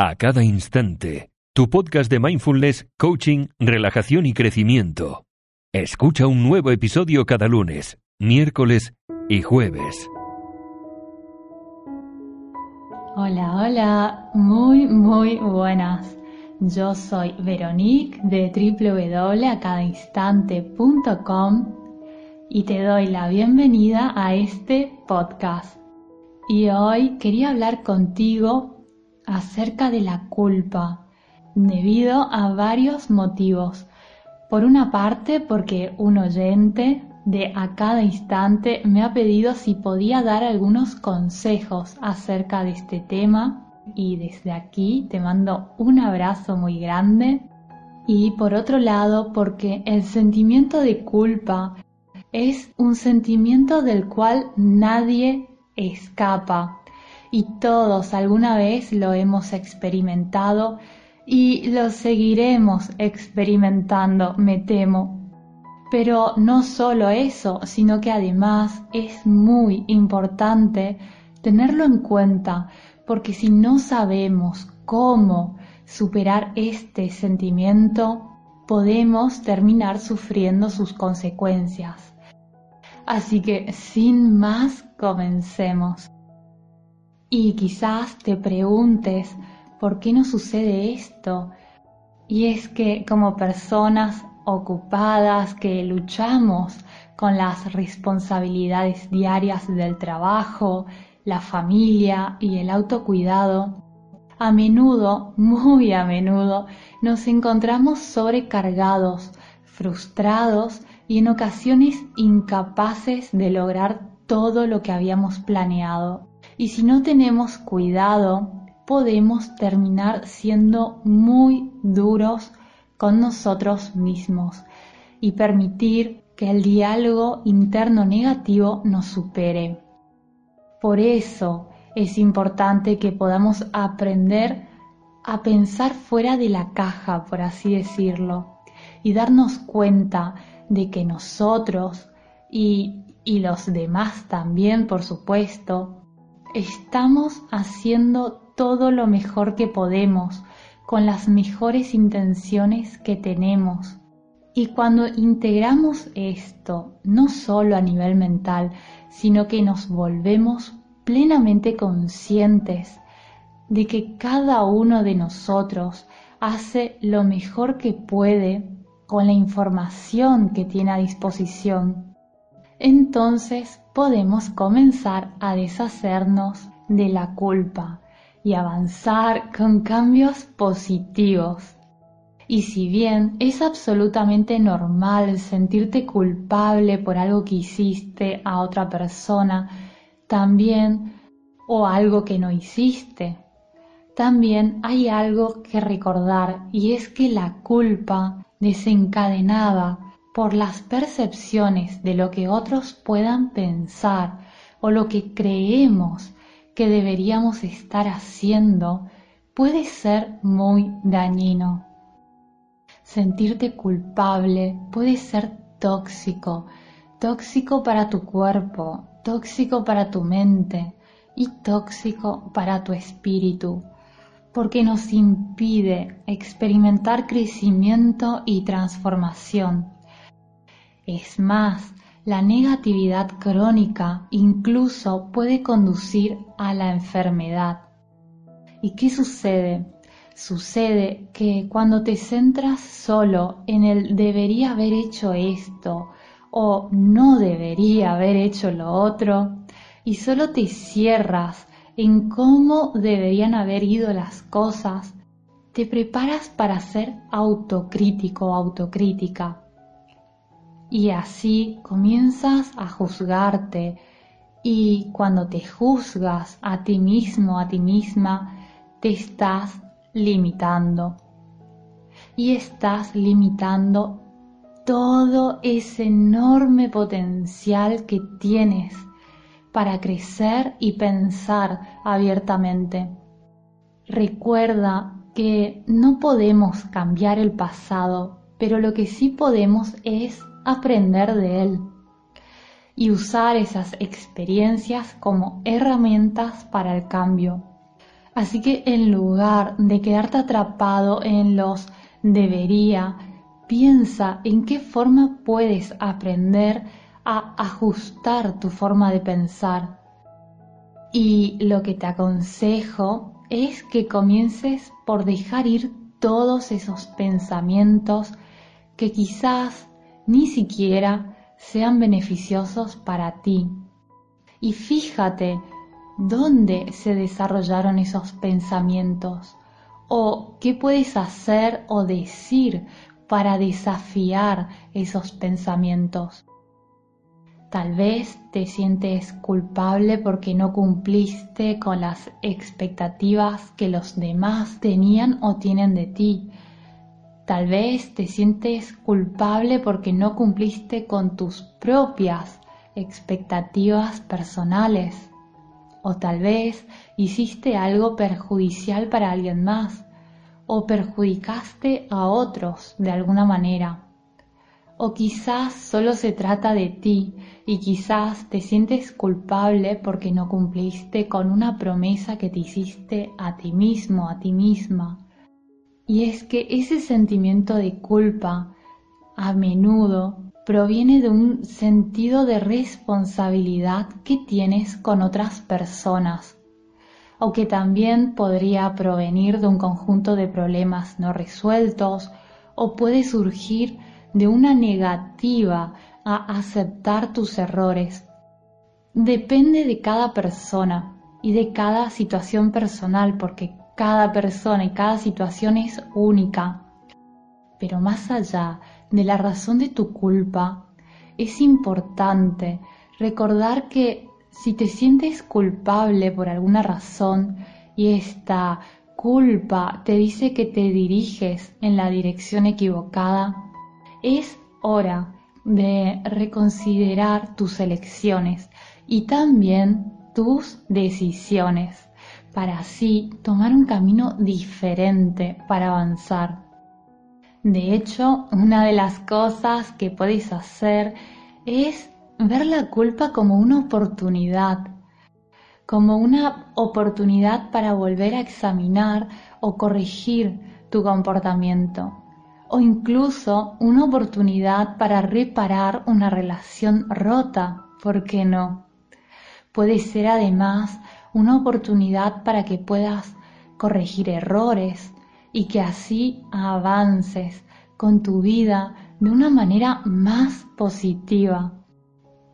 a cada instante, tu podcast de mindfulness, coaching, relajación y crecimiento. Escucha un nuevo episodio cada lunes, miércoles y jueves. Hola, hola, muy, muy buenas. Yo soy Veronique de www.acadainstante.com y te doy la bienvenida a este podcast y hoy quería hablar contigo acerca de la culpa debido a varios motivos. Por una parte, porque un oyente de a cada instante me ha pedido si podía dar algunos consejos acerca de este tema y desde aquí te mando un abrazo muy grande. Y por otro lado, porque el sentimiento de culpa es un sentimiento del cual nadie escapa y todos alguna vez lo hemos experimentado y lo seguiremos experimentando, me temo. Pero no solo eso, sino que además es muy importante tenerlo en cuenta, porque si no sabemos cómo superar este sentimiento, podemos terminar sufriendo sus consecuencias. Así que sin más, comencemos. Y quizás te preguntes, ¿por qué no sucede esto? Y es que como personas ocupadas que luchamos con las responsabilidades diarias del trabajo, la familia y el autocuidado, a menudo, muy a menudo, nos encontramos sobrecargados, frustrados y en ocasiones incapaces de lograr todo lo que habíamos planeado. Y si no tenemos cuidado, podemos terminar siendo muy duros con nosotros mismos y permitir que el diálogo interno negativo nos supere. Por eso es importante que podamos aprender a pensar fuera de la caja, por así decirlo, y darnos cuenta de que nosotros y, los demás también, por supuesto, estamos haciendo todo lo mejor que podemos con las mejores intenciones que tenemos. Y cuando integramos esto, no solo a nivel mental, sino que nos volvemos plenamente conscientes de que cada uno de nosotros hace lo mejor que puede con la información que tiene a disposición, entonces podemos comenzar a deshacernos de la culpa y avanzar con cambios positivos. Y si bien es absolutamente normal sentirte culpable por algo que hiciste a otra persona, también o algo que no hiciste, también hay algo que recordar y es que la culpa desencadenada por las percepciones de lo que otros puedan pensar o lo que creemos que deberíamos estar haciendo puede ser muy dañino. Sentirte culpable puede ser tóxico, tóxico para tu cuerpo, tóxico para tu mente y tóxico para tu espíritu porque nos impide experimentar crecimiento y transformación. Es más, la negatividad crónica incluso puede conducir a la enfermedad. ¿Y qué sucede? Sucede que cuando te centras solo en el debería haber hecho esto o no debería haber hecho lo otro y solo te cierras en cómo deberían haber ido las cosas, te preparas para ser autocrítico autocrítica. Y así comienzas a juzgarte y cuando te juzgas a ti mismo, a ti misma, te estás limitando. Y estás limitando todo ese enorme potencial que tienes para crecer y pensar abiertamente. Recuerda que no podemos cambiar el pasado, pero lo que sí podemos es aprender de él y usar esas experiencias como herramientas para el cambio. Así que en lugar de quedarte atrapado en los debería, piensa en qué forma puedes aprender a ajustar tu forma de pensar. Y lo que te aconsejo es que comiences por dejar ir todos esos pensamientos que quizás ni siquiera sean beneficiosos para ti. Y fíjate dónde se desarrollaron esos pensamientos o qué puedes hacer o decir para desafiar esos pensamientos. Tal vez te sientes culpable porque no cumpliste con las expectativas que los demás tenían o tienen de ti. Tal vez te sientes culpable porque no cumpliste con tus propias expectativas personales. O tal vez hiciste algo perjudicial para alguien más o perjudicaste a otros de alguna manera. O quizás solo se trata de ti y quizás te sientes culpable porque no cumpliste con una promesa que te hiciste a ti mismo, a ti misma. Y es que ese sentimiento de culpa a menudo proviene de un sentido de responsabilidad que tienes con otras personas, o que también podría provenir de un conjunto de problemas no resueltos, o puede surgir de una negativa a aceptar tus errores. Depende de cada persona y de cada situación personal, porque cada persona y cada situación es única. Pero más allá de la razón de tu culpa, es importante recordar que si te sientes culpable por alguna razón y esta culpa te dice que te diriges en la dirección equivocada, es hora de reconsiderar tus elecciones y también tus decisiones para así tomar un camino diferente para avanzar. De hecho, una de las cosas que podéis hacer es ver la culpa como una oportunidad, como una oportunidad para volver a examinar o corregir tu comportamiento, o incluso una oportunidad para reparar una relación rota, ¿por qué no? Puede ser además una oportunidad para que puedas corregir errores y que así avances con tu vida de una manera más positiva.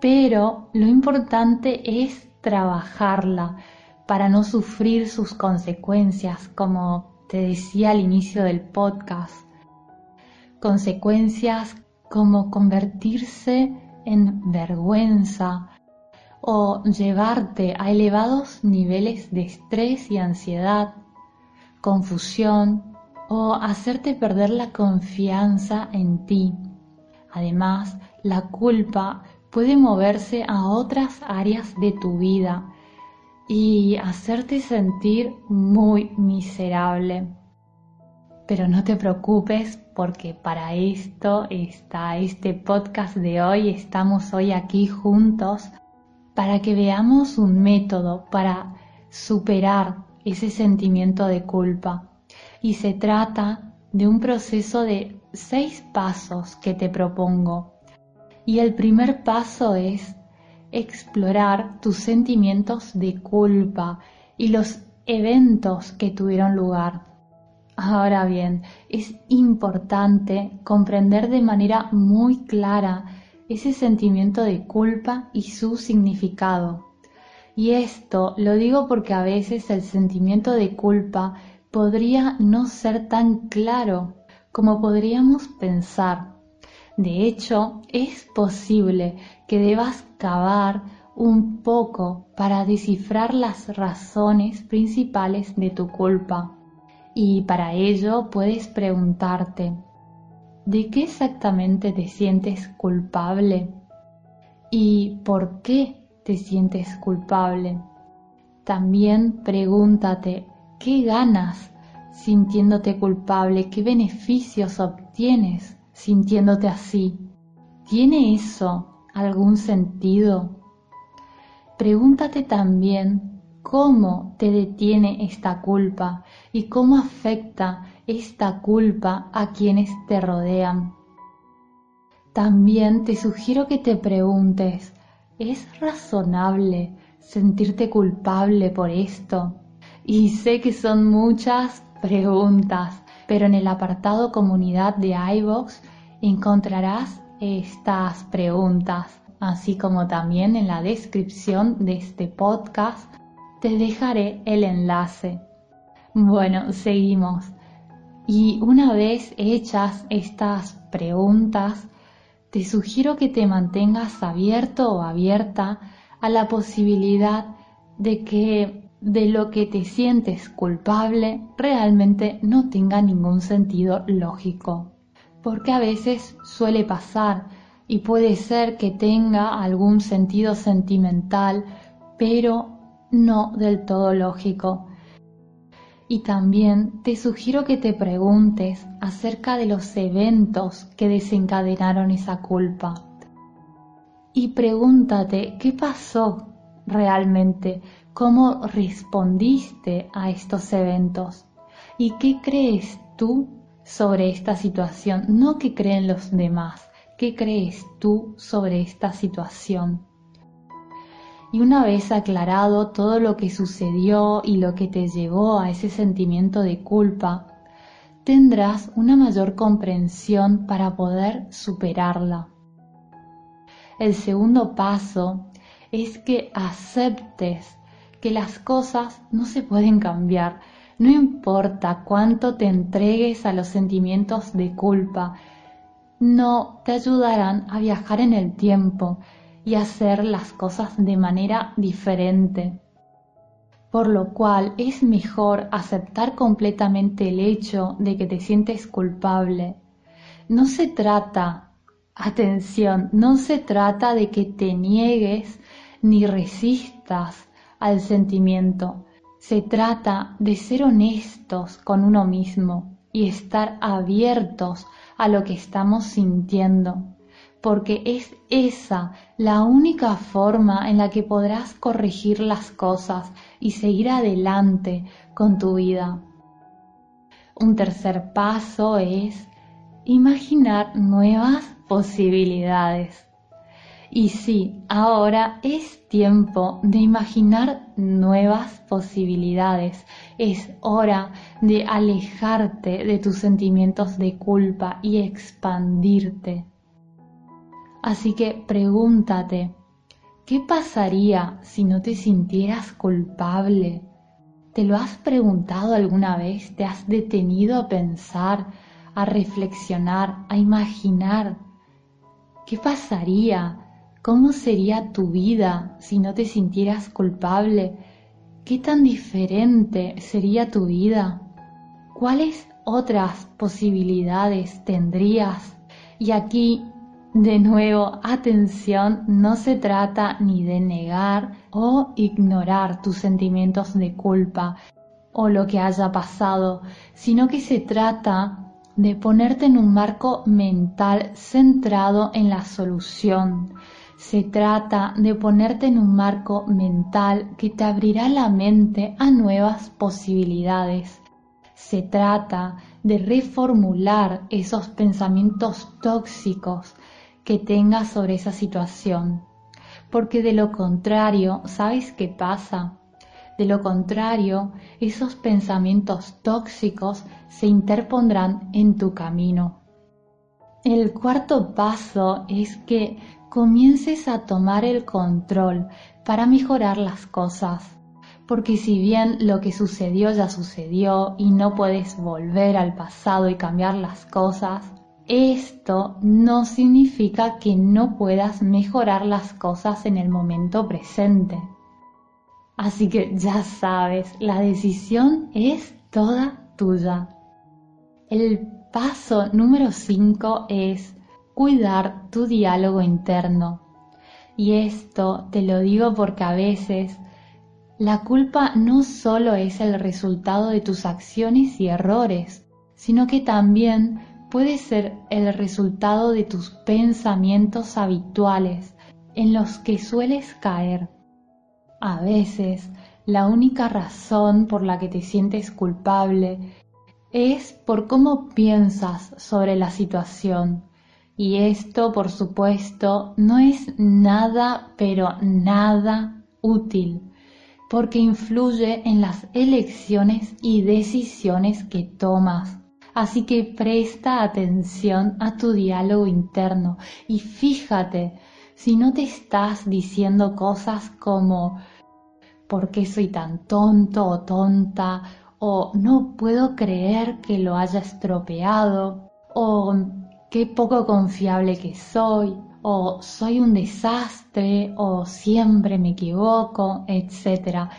Pero lo importante es trabajarla para no sufrir sus consecuencias, como te decía al inicio del podcast. Consecuencias como convertirse en vergüenza, o llevarte a elevados niveles de estrés y ansiedad, confusión o hacerte perder la confianza en ti. Además, la culpa puede moverse a otras áreas de tu vida y hacerte sentir muy miserable. Pero no te preocupes porque para esto está este podcast de hoy. Estamos hoy aquí juntos para que veamos un método para superar ese sentimiento de culpa. Y se trata de un proceso de seis pasos que te propongo. Y el primer paso es explorar tus sentimientos de culpa y los eventos que tuvieron lugar. Ahora bien, es importante comprender de manera muy clara ese sentimiento de culpa y su significado. Y esto lo digo porque a veces el sentimiento de culpa podría no ser tan claro como podríamos pensar. De hecho, es posible que debas cavar un poco para descifrar las razones principales de tu culpa. Y para ello puedes preguntarte, ¿de qué exactamente te sientes culpable? ¿Y por qué te sientes culpable? También pregúntate, ¿qué ganas sintiéndote culpable? ¿Qué beneficios obtienes sintiéndote así? ¿Tiene eso algún sentido? Pregúntate también cómo te detiene esta culpa y cómo afecta esta culpa a quienes te rodean. También te sugiero que te preguntes, ¿es razonable sentirte culpable por esto? Y sé que son muchas preguntas, pero en el apartado comunidad de iVoox encontrarás estas preguntas así como también en la descripción de este podcast te dejaré el enlace. Bueno, seguimos. Y una vez hechas estas preguntas, te sugiero que te mantengas abierto o abierta a la posibilidad de que de lo que te sientes culpable realmente no tenga ningún sentido lógico. Porque a veces suele pasar y puede ser que tenga algún sentido sentimental, pero no del todo lógico. Y también te sugiero que te preguntes acerca de los eventos que desencadenaron esa culpa. Y pregúntate qué pasó realmente, cómo respondiste a estos eventos y qué crees tú sobre esta situación, no que creen los demás. ¿Qué crees tú sobre esta situación? Y una vez aclarado todo lo que sucedió y lo que te llevó a ese sentimiento de culpa, tendrás una mayor comprensión para poder superarla. El segundo paso es que aceptes que las cosas no se pueden cambiar, no importa cuánto te entregues a los sentimientos de culpa, no te ayudarán a viajar en el tiempo y hacer las cosas de manera diferente. Por lo cual es mejor aceptar completamente el hecho de que te sientes culpable. No se trata, atención, no se trata de que te niegues ni resistas al sentimiento. Se trata de ser honestos con uno mismo y estar abiertos a lo que estamos sintiendo, porque es esa la única forma en la que podrás corregir las cosas y seguir adelante con tu vida. Un tercer paso es imaginar nuevas posibilidades. Y sí, ahora es tiempo de imaginar nuevas posibilidades. Es hora de alejarte de tus sentimientos de culpa y expandirte. Así que pregúntate, ¿qué pasaría si no te sintieras culpable? ¿Te lo has preguntado alguna vez? ¿Te has detenido a pensar, a reflexionar, a imaginar? ¿Qué pasaría ¿Cómo sería tu vida si no te sintieras culpable? ¿Qué tan diferente sería tu vida? ¿Cuáles otras posibilidades tendrías? Y aquí, de nuevo, atención, no se trata ni de negar o ignorar tus sentimientos de culpa o lo que haya pasado, sino que se trata de ponerte en un marco mental centrado en la solución, se trata de ponerte en un marco mental que te abrirá la mente a nuevas posibilidades. Se trata de reformular esos pensamientos tóxicos que tengas sobre esa situación. Porque de lo contrario, ¿sabes qué pasa? De lo contrario, esos pensamientos tóxicos se interpondrán en tu camino. El cuarto paso es que comiences a tomar el control para mejorar las cosas. Porque si bien lo que sucedió ya sucedió y no puedes volver al pasado y cambiar las cosas, esto no significa que no puedas mejorar las cosas en el momento presente. Así que ya sabes, la decisión es toda tuya. El paso número 5 es cuidar tu diálogo interno. Y esto te lo digo porque a veces la culpa no solo es el resultado de tus acciones y errores, sino que también puede ser el resultado de tus pensamientos habituales en los que sueles caer. A veces, la única razón por la que te sientes culpable es por cómo piensas sobre la situación. Y esto, por supuesto, no es nada, pero nada útil, porque influye en las elecciones y decisiones que tomas. Así que presta atención a tu diálogo interno y fíjate si no te estás diciendo cosas como ¿por qué soy tan tonto o tonta? o no puedo creer que lo haya estropeado o qué poco confiable que soy o soy un desastre o siempre me equivoco, etc.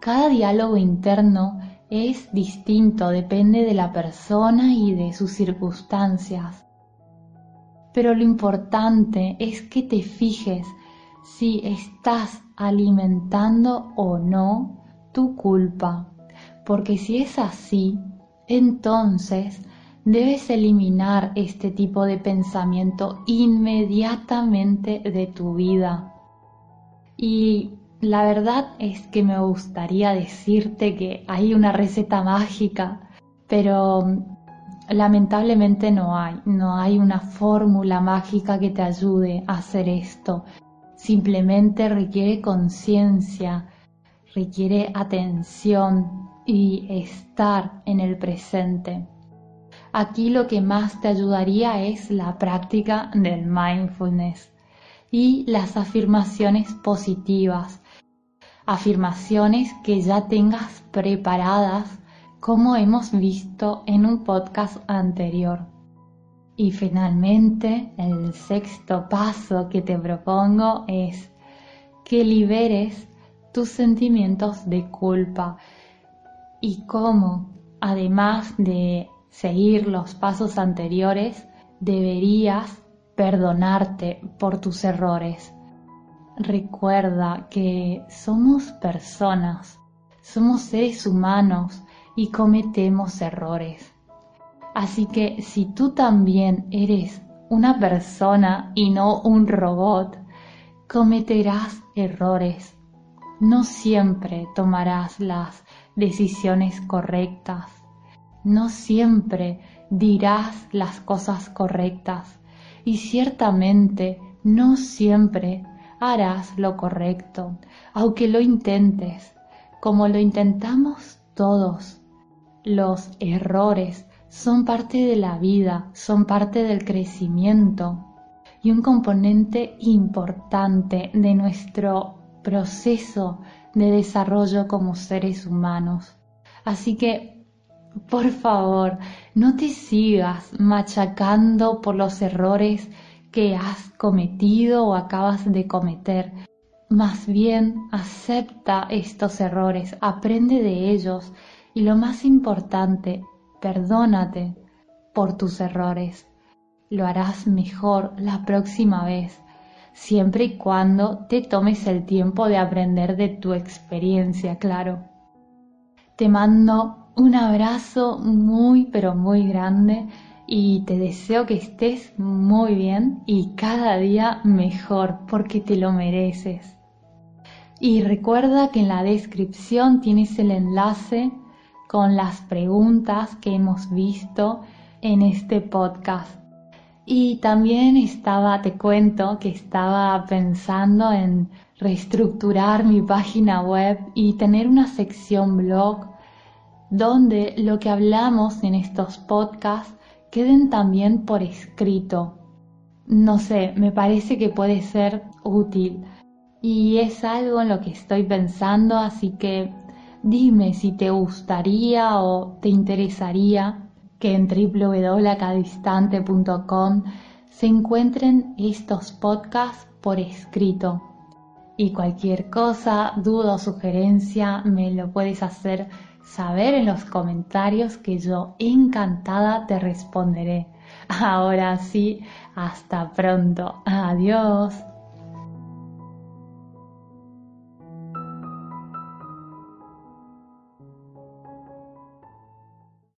Cada diálogo interno es distinto, depende de la persona y de sus circunstancias. Pero lo importante es que te fijes si estás alimentando o no tu culpa. Porque si es así, entonces debes eliminar este tipo de pensamiento inmediatamente de tu vida. Y la verdad es que me gustaría decirte que hay una receta mágica, pero mm, lamentablemente no hay. No hay una fórmula mágica que te ayude a hacer esto. Simplemente requiere conciencia, requiere atención y estar en el presente. Aquí lo que más te ayudaría es la práctica del mindfulness y las afirmaciones positivas afirmaciones que ya tengas preparadas como hemos visto en un podcast anterior. Y finalmente, el sexto paso que te propongo es que liberes tus sentimientos de culpa y cómo, además de seguir los pasos anteriores, deberías perdonarte por tus errores Recuerda que somos personas, somos seres humanos y cometemos errores. Así que si tú también eres una persona y no un robot, cometerás errores. No siempre tomarás las decisiones correctas. No siempre dirás las cosas correctas. Y ciertamente no siempre harás lo correcto, aunque lo intentes, como lo intentamos todos. Los errores son parte de la vida, son parte del crecimiento y un componente importante de nuestro proceso de desarrollo como seres humanos. Así que, por favor, no te sigas machacando por los errores que has cometido o acabas de cometer. Más bien acepta estos errores, aprende de ellos y lo más importante, perdónate por tus errores. Lo harás mejor la próxima vez, siempre y cuando te tomes el tiempo de aprender de tu experiencia, claro. Te mando un abrazo muy pero muy grande y te deseo que estés muy bien y cada día mejor porque te lo mereces. Y recuerda que en la descripción tienes el enlace con las preguntas que hemos visto en este podcast. Y también estaba, te cuento que estaba pensando en reestructurar mi página web y tener una sección blog donde lo que hablamos en estos podcasts queden también por escrito. No sé, me parece que puede ser útil y es algo en lo que estoy pensando, así que dime si te gustaría o te interesaría que en www.acadistante.com se encuentren estos podcasts por escrito. Y cualquier cosa, duda o sugerencia me lo puedes hacer saber en los comentarios que yo encantada te responderé. Ahora sí, hasta pronto. Adiós.